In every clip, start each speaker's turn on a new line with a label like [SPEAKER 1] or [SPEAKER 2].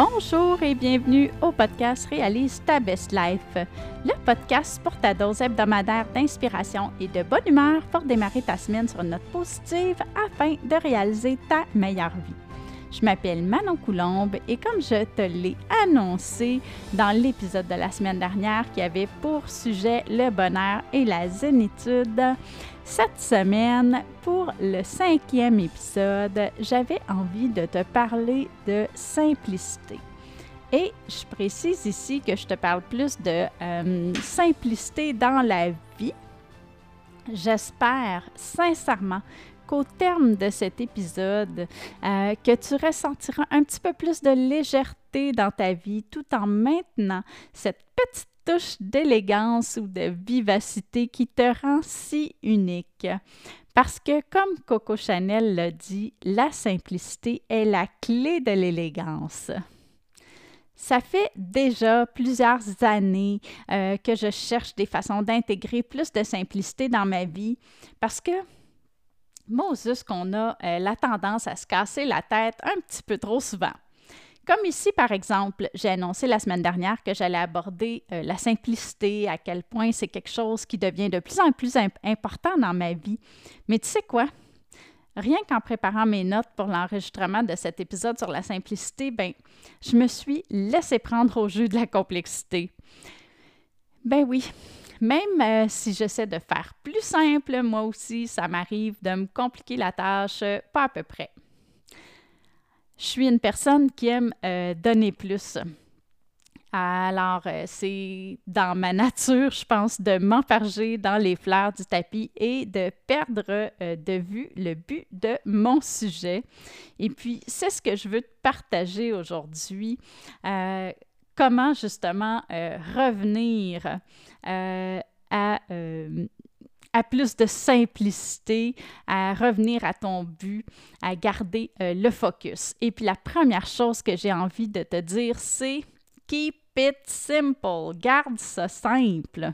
[SPEAKER 1] Bonjour et bienvenue au podcast Réalise ta best life, le podcast pour ta dose hebdomadaire d'inspiration et de bonne humeur pour démarrer ta semaine sur une note positive afin de réaliser ta meilleure vie. Je m'appelle Manon Coulombe et comme je te l'ai annoncé dans l'épisode de la semaine dernière qui avait pour sujet le bonheur et la zénitude, cette semaine, pour le cinquième épisode, j'avais envie de te parler de simplicité. Et je précise ici que je te parle plus de euh, simplicité dans la vie. J'espère sincèrement qu'au terme de cet épisode, euh, que tu ressentiras un petit peu plus de légèreté dans ta vie tout en maintenant cette petite d'élégance ou de vivacité qui te rend si unique. Parce que, comme Coco Chanel l'a dit, la simplicité est la clé de l'élégance. Ça fait déjà plusieurs années euh, que je cherche des façons d'intégrer plus de simplicité dans ma vie parce que Moses qu'on a euh, la tendance à se casser la tête un petit peu trop souvent. Comme ici, par exemple, j'ai annoncé la semaine dernière que j'allais aborder euh, la simplicité, à quel point c'est quelque chose qui devient de plus en plus important dans ma vie. Mais tu sais quoi? Rien qu'en préparant mes notes pour l'enregistrement de cet épisode sur la simplicité, ben, je me suis laissé prendre au jeu de la complexité. Ben oui, même euh, si j'essaie de faire plus simple, moi aussi, ça m'arrive de me compliquer la tâche, euh, pas à peu près. Je suis une personne qui aime euh, donner plus. Alors, c'est dans ma nature, je pense, de m'enfarger dans les fleurs du tapis et de perdre de vue le but de mon sujet. Et puis, c'est ce que je veux te partager aujourd'hui comment justement euh, revenir euh, à, euh, à, plus de simplicité, à revenir à ton but, à garder le focus. Et puis la première chose que j'ai envie de te dire, c'est keep it simple, garde ça simple.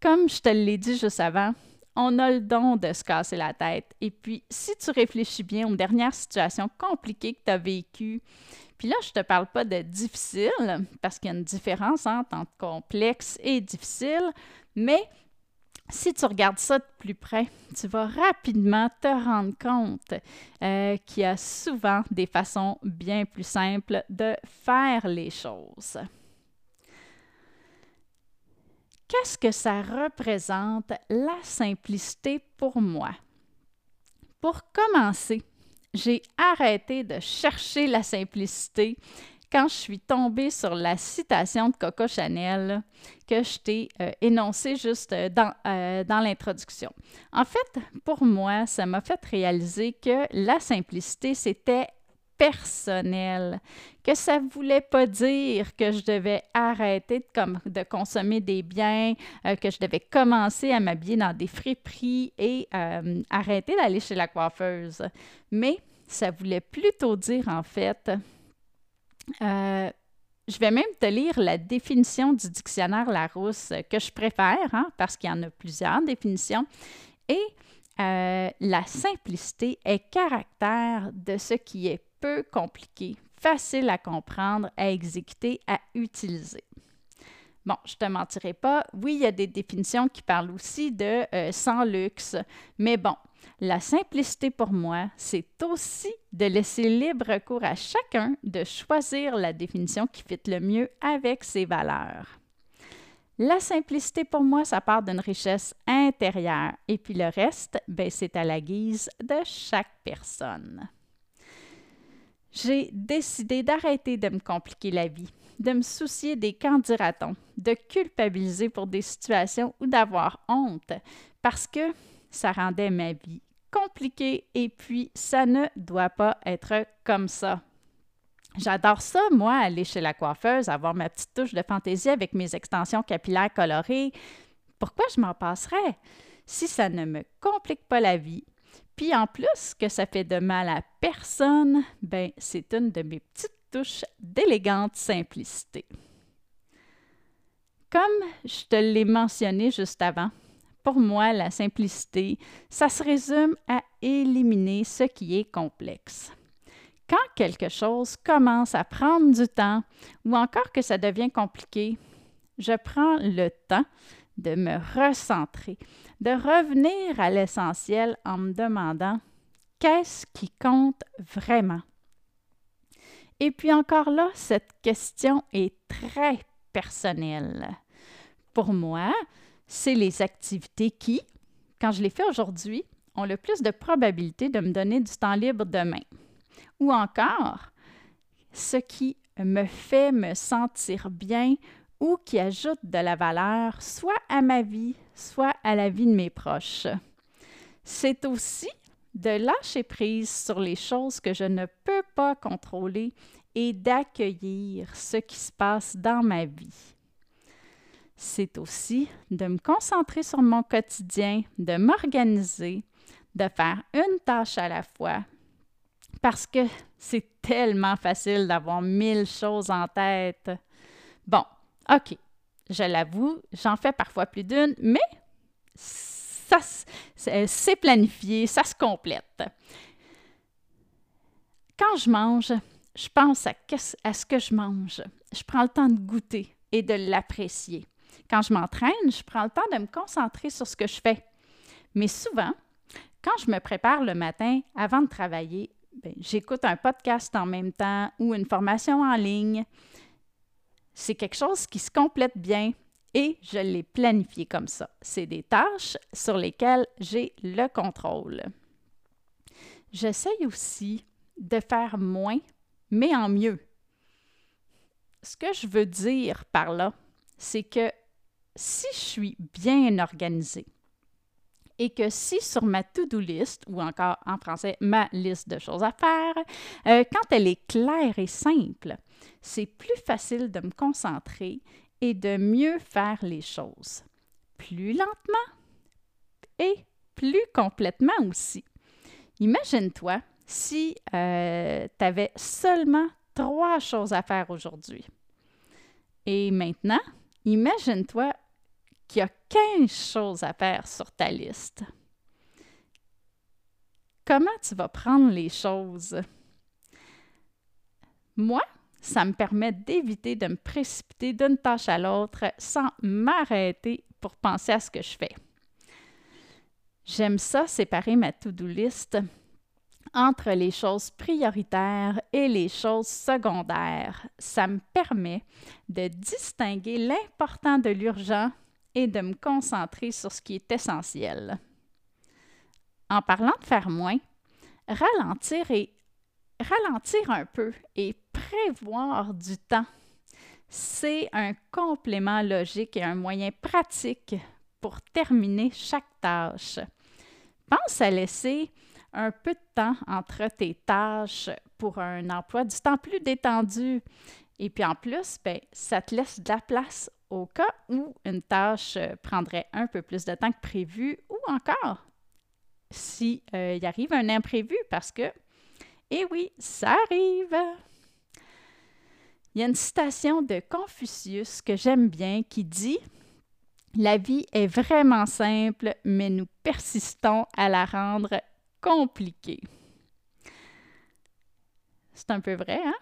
[SPEAKER 1] Comme je te l'ai dit juste avant, on a le don de se casser la tête. Et puis, si tu réfléchis bien aux dernières situations compliquées que tu as vécues, puis là, je ne te parle pas de difficile, parce qu'il y a une différence entre complexe et difficile, mais si tu regardes ça de plus près, tu vas rapidement te rendre compte euh, qu'il y a souvent des façons bien plus simples de faire les choses. Qu'est-ce que ça représente la simplicité pour moi? Pour commencer, j'ai arrêté de chercher la simplicité quand je suis tombée sur la citation de Coco Chanel que je t'ai euh, énoncée juste euh, dans, euh, dans l'introduction. En fait, pour moi, ça m'a fait réaliser que la simplicité, c'était personnel, que ça ne voulait pas dire que je devais arrêter de, consommer des biens, que je devais commencer à m'habiller dans des friperies et arrêter d'aller chez la coiffeuse. Mais ça voulait plutôt dire, en fait, euh, je vais même te lire la définition du dictionnaire Larousse que je préfère, hein, parce qu'il y en a plusieurs définitions. Et la simplicité est caractère de ce qui est peu compliqué, facile à comprendre, à exécuter, à utiliser. Bon, je ne te mentirai pas, oui, il y a des définitions qui parlent aussi de euh, sans luxe, mais bon, la simplicité pour moi, c'est aussi de laisser libre cours à chacun de choisir la définition qui fit le mieux avec ses valeurs. La simplicité pour moi, ça part d'une richesse intérieure et puis le reste, ben, c'est à la guise de chaque personne j'ai décidé d'arrêter de me compliquer la vie, de me soucier des qu'en de culpabiliser pour des situations ou d'avoir honte, parce que ça rendait ma vie compliquée et puis ça ne doit pas être comme ça. J'adore ça, moi, aller chez la coiffeuse, avoir ma petite touche de fantaisie avec mes extensions capillaires colorées. Pourquoi je m'en passerais? Si ça ne me complique pas la vie, puis en plus que ça fait de mal à personne, ben c'est une de mes petites touches d'élégante simplicité. Comme je te l'ai mentionné juste avant, pour moi, la simplicité, ça se résume à éliminer ce qui est complexe. Quand quelque chose commence à prendre du temps ou encore que ça devient compliqué, je prends le temps de me recentrer, de revenir à l'essentiel en me demandant qu'est-ce qui compte vraiment. Et puis encore là, cette question est très personnelle. Pour moi, c'est les activités qui, quand je les fais aujourd'hui, ont le plus de probabilité de me donner du temps libre demain. Ou encore, ce qui me fait me sentir bien ou qui ajoute de la valeur soit à ma vie, soit à la vie de mes proches. C'est aussi de lâcher prise sur les choses que je ne peux pas contrôler et d'accueillir ce qui se passe dans ma vie. C'est aussi de me concentrer sur mon quotidien, de m'organiser, de faire une tâche à la fois, parce que c'est tellement facile d'avoir mille choses en tête. Bon, OK, je l'avoue, j'en fais parfois plus d'une, mais ça, c'est planifié, ça se complète. Quand je mange, je pense à, à ce que je mange. Je prends le temps de goûter et de l'apprécier. Quand je m'entraîne, je prends le temps de me concentrer sur ce que je fais. Mais souvent, quand je me prépare le matin avant de travailler, ben, j'écoute un podcast en même temps ou une formation en ligne. C'est quelque chose qui se complète bien et je l'ai planifié comme ça. C'est des tâches sur lesquelles j'ai le contrôle. J'essaye aussi de faire moins, mais en mieux. Ce que je veux dire par là, c'est que si je suis bien organisée et que si sur ma to-do list, ou encore en français ma liste de choses à faire, euh, quand elle est claire et simple, c'est plus facile de me concentrer et de mieux faire les choses. Plus lentement et plus complètement aussi. Imagine-toi si euh, tu avais seulement trois choses à faire aujourd'hui. Et maintenant, imagine-toi qu'il y a 15 choses à faire sur ta liste. Comment tu vas prendre les choses? Moi, ça me permet d'éviter de me précipiter d'une tâche à l'autre sans m'arrêter pour penser à ce que je fais. J'aime ça, séparer ma to-do list entre les choses prioritaires et les choses secondaires. Ça me permet de distinguer l'important de l'urgent et de me concentrer sur ce qui est essentiel. En parlant de faire moins, ralentir et ralentir un peu et prévoir du temps, c'est un complément logique et un moyen pratique pour terminer chaque tâche. Pense à laisser un peu de temps entre tes tâches pour un emploi du temps plus détendu. Et puis en plus, ben, ça te laisse de la place au cas où une tâche euh, prendrait un peu plus de temps que prévu ou encore s'il euh, y arrive un imprévu parce que, eh oui, ça arrive. Il y a une citation de Confucius que j'aime bien qui dit La vie est vraiment simple, mais nous persistons à la rendre compliquée. C'est un peu vrai, hein?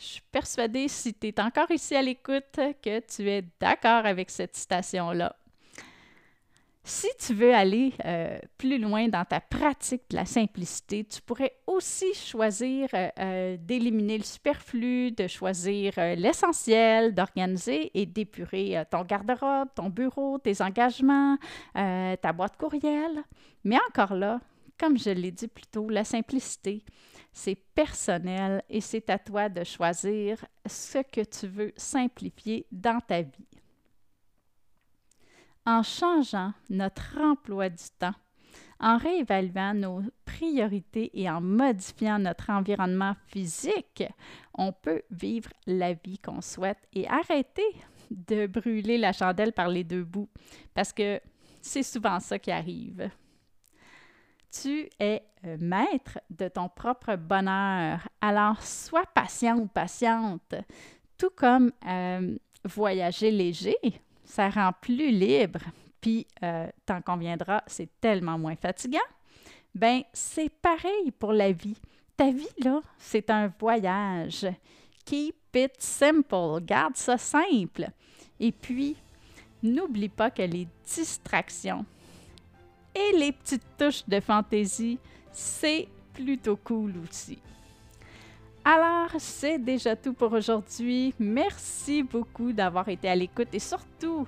[SPEAKER 1] Je suis persuadée, si tu es encore ici à l'écoute, que tu es d'accord avec cette citation-là. Si tu veux aller euh, plus loin dans ta pratique de la simplicité, tu pourrais aussi choisir euh, euh, d'éliminer le superflu, de choisir l'essentiel, d'organiser et d'épurer ton garde-robe, ton bureau, tes engagements, ta boîte courriel. Mais encore là, comme je l'ai dit plus tôt, la simplicité, c'est personnel et c'est à toi de choisir ce que tu veux simplifier dans ta vie. En changeant notre emploi du temps, en réévaluant nos priorités et en modifiant notre environnement physique, on peut vivre la vie qu'on souhaite et arrêter de brûler la chandelle par les deux bouts, parce que c'est souvent ça qui arrive. Tu es euh, maître de ton propre bonheur. Alors, sois patient ou patiente. Tout comme euh, voyager léger, ça rend plus libre. Puis, euh, t'en conviendras, c'est tellement moins fatigant. Ben, c'est pareil pour la vie. ta vie, là, c'est un voyage. Keep it simple. Garde ça simple. Et puis, n'oublie pas que les distractions et les petites touches de fantaisie, c'est plutôt cool aussi. Alors, c'est déjà tout pour aujourd'hui. Merci beaucoup d'avoir été à l'écoute et surtout,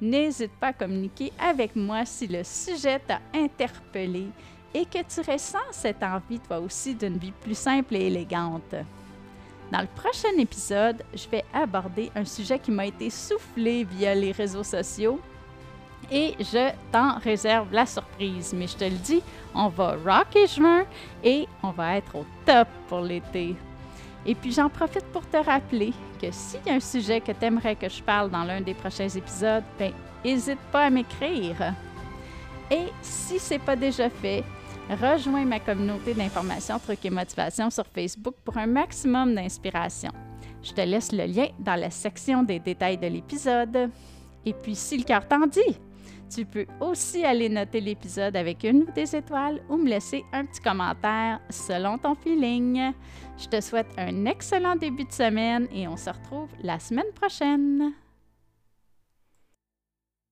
[SPEAKER 1] n'hésite pas à communiquer avec moi si le sujet t'a interpellé et que tu ressens cette envie toi aussi d'une vie plus simple et élégante. Dans le prochain épisode, je vais aborder un sujet qui m'a été soufflé via les réseaux sociaux et je t'en réserve la surprise. Mais je te le dis, on va rocker juin et on va être au top pour l'été. Et puis j'en profite pour te rappeler que s'il y a un sujet que tu aimerais que je parle dans l'un des prochains épisodes, ben n'hésite pas à m'écrire. Et si c'est pas déjà fait, rejoins ma communauté d'information, trucs et motivation sur Facebook pour un maximum d'inspiration. Je te laisse le lien dans la section des détails de l'épisode. Et puis si le cœur t'en dit, tu peux aussi aller noter l'épisode avec une ou des étoiles ou me laisser un petit commentaire selon ton feeling. Je te souhaite un excellent début de semaine et on se retrouve la semaine prochaine.